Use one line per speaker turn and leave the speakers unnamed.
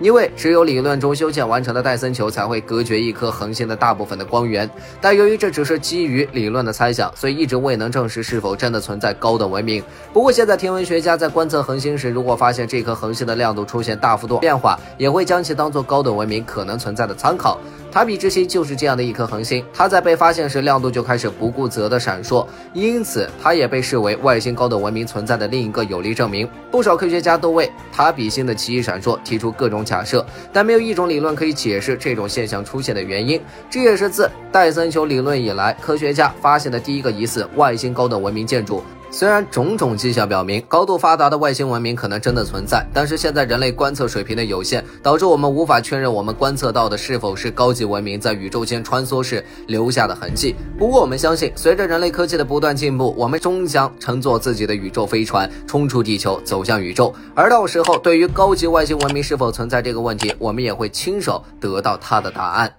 因为只有理论中修建完成的戴森球才会隔绝一颗恒星的大部分的光源。但由于这只是基于理论的猜想，所以一直未能证实是否真的存在高等文明。不过现在天文学家在观测恒星时，如果发现这颗恒星的亮度出现大幅度变化，也会将其当做高等文明可能存在的参考。塔比之星就是这样的一颗恒星，它在被发现时亮度就开始不顾则的闪烁，因此它也被视为外星高等文明存在的另一个有力证明。不少科学家都为塔比星的奇异闪烁提出各种假设，但没有一种理论可以解释这种现象出现的原因。这也是自戴森球理论以来，科学家发现的第一个疑似外星高等文明建筑。虽然种种迹象表明高度发达的外星文明可能真的存在，但是现在人类观测水平的有限，导致我们无法确认我们观测到的是否是高级文明在宇宙间穿梭时留下的痕迹。不过，我们相信，随着人类科技的不断进步，我们终将乘坐自己的宇宙飞船冲出地球，走向宇宙。而到时候，对于高级外星文明是否存在这个问题，我们也会亲手得到它的答案。